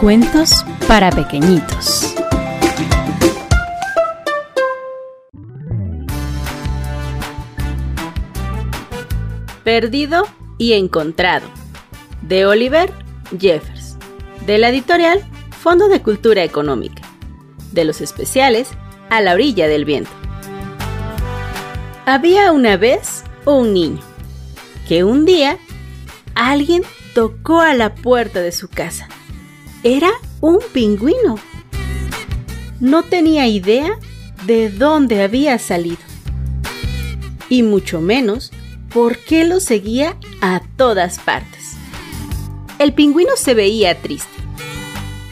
Cuentos para pequeñitos. Perdido y encontrado, de Oliver Jeffers, de la editorial Fondo de Cultura Económica, de los especiales A la orilla del viento. Había una vez un niño que un día alguien tocó a la puerta de su casa. Era un pingüino. No tenía idea de dónde había salido. Y mucho menos por qué lo seguía a todas partes. El pingüino se veía triste.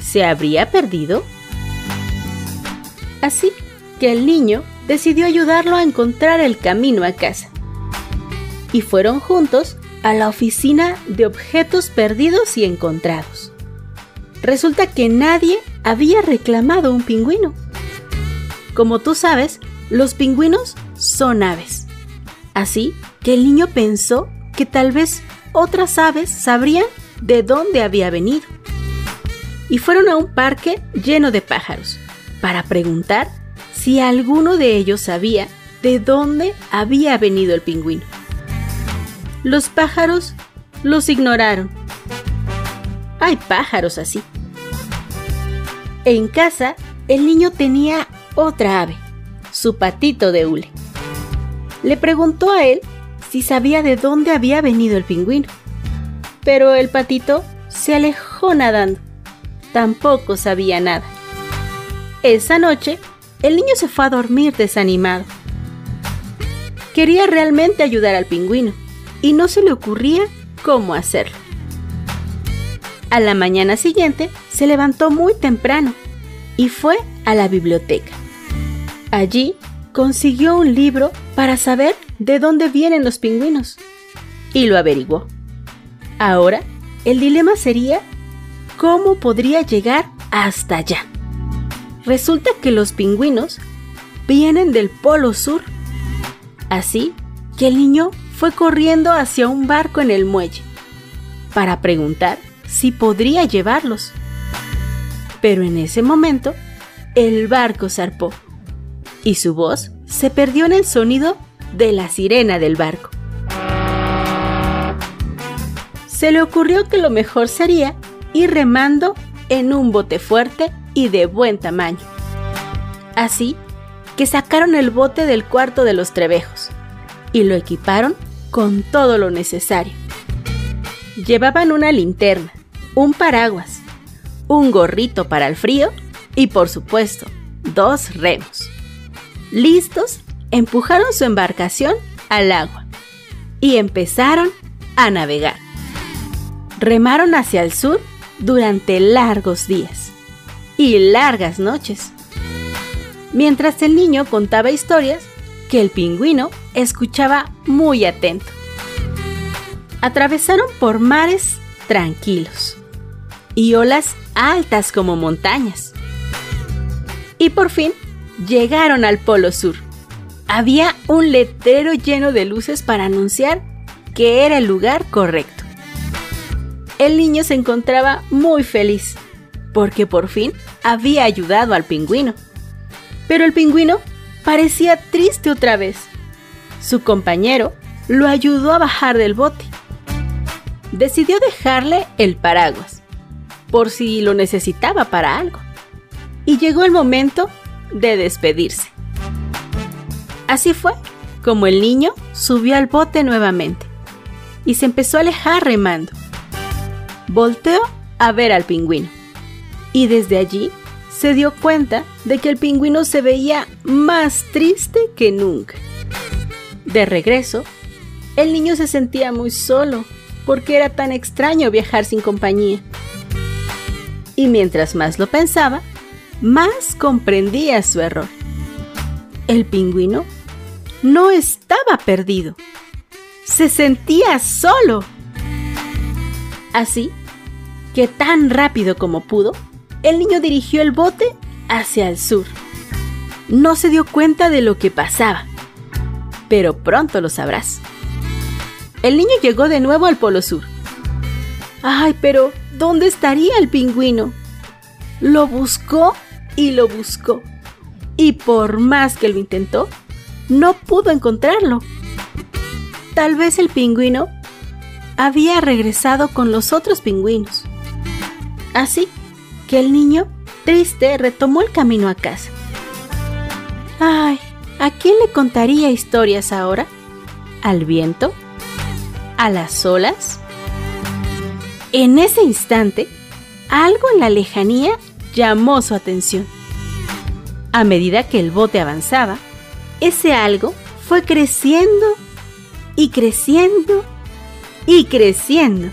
¿Se habría perdido? Así que el niño decidió ayudarlo a encontrar el camino a casa. Y fueron juntos a la oficina de objetos perdidos y encontrados. Resulta que nadie había reclamado un pingüino. Como tú sabes, los pingüinos son aves. Así que el niño pensó que tal vez otras aves sabrían de dónde había venido. Y fueron a un parque lleno de pájaros para preguntar si alguno de ellos sabía de dónde había venido el pingüino. Los pájaros los ignoraron. Hay pájaros así. En casa, el niño tenía otra ave, su patito de hule. Le preguntó a él si sabía de dónde había venido el pingüino. Pero el patito se alejó nadando. Tampoco sabía nada. Esa noche, el niño se fue a dormir desanimado. Quería realmente ayudar al pingüino y no se le ocurría cómo hacerlo. A la mañana siguiente se levantó muy temprano y fue a la biblioteca. Allí consiguió un libro para saber de dónde vienen los pingüinos y lo averiguó. Ahora, el dilema sería cómo podría llegar hasta allá. Resulta que los pingüinos vienen del Polo Sur. Así que el niño fue corriendo hacia un barco en el muelle para preguntar si podría llevarlos. Pero en ese momento, el barco zarpó y su voz se perdió en el sonido de la sirena del barco. Se le ocurrió que lo mejor sería ir remando en un bote fuerte y de buen tamaño. Así que sacaron el bote del cuarto de los trebejos y lo equiparon con todo lo necesario. Llevaban una linterna, un paraguas, un gorrito para el frío y por supuesto, dos remos. Listos, empujaron su embarcación al agua y empezaron a navegar. Remaron hacia el sur durante largos días y largas noches. Mientras el niño contaba historias que el pingüino escuchaba muy atento. Atravesaron por mares tranquilos y olas altas como montañas. Y por fin llegaron al Polo Sur. Había un letrero lleno de luces para anunciar que era el lugar correcto. El niño se encontraba muy feliz porque por fin había ayudado al pingüino. Pero el pingüino parecía triste otra vez. Su compañero lo ayudó a bajar del bote. Decidió dejarle el paraguas, por si lo necesitaba para algo. Y llegó el momento de despedirse. Así fue como el niño subió al bote nuevamente y se empezó a alejar remando. Volteó a ver al pingüino y desde allí se dio cuenta de que el pingüino se veía más triste que nunca. De regreso, el niño se sentía muy solo porque era tan extraño viajar sin compañía. Y mientras más lo pensaba, más comprendía su error. El pingüino no estaba perdido, se sentía solo. Así que tan rápido como pudo, el niño dirigió el bote hacia el sur. No se dio cuenta de lo que pasaba, pero pronto lo sabrás. El niño llegó de nuevo al Polo Sur. Ay, pero ¿dónde estaría el pingüino? lo buscó y lo buscó. Y por más que lo intentó, no pudo encontrarlo. Tal vez el pingüino había regresado con los otros pingüinos. Así que el niño, triste, retomó el camino a casa. Ay, ¿a quién le contaría historias ahora? ¿Al viento? ¿A las olas? En ese instante, algo en la lejanía llamó su atención. A medida que el bote avanzaba, ese algo fue creciendo y creciendo y creciendo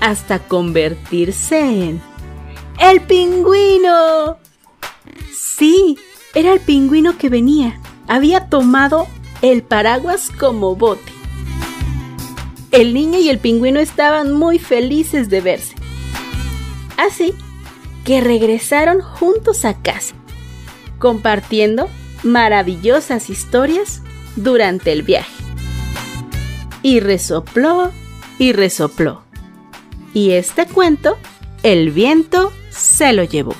hasta convertirse en el pingüino. Sí, era el pingüino que venía. Había tomado el paraguas como bote. El niño y el pingüino estaban muy felices de verse. Así que regresaron juntos a casa, compartiendo maravillosas historias durante el viaje. Y resopló y resopló. Y este cuento, el viento se lo llevó.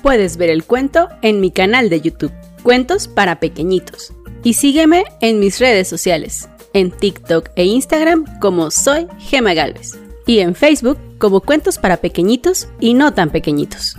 Puedes ver el cuento en mi canal de YouTube, Cuentos para Pequeñitos. Y sígueme en mis redes sociales, en TikTok e Instagram como soy Gema Galvez. Y en Facebook como Cuentos para Pequeñitos y no tan pequeñitos.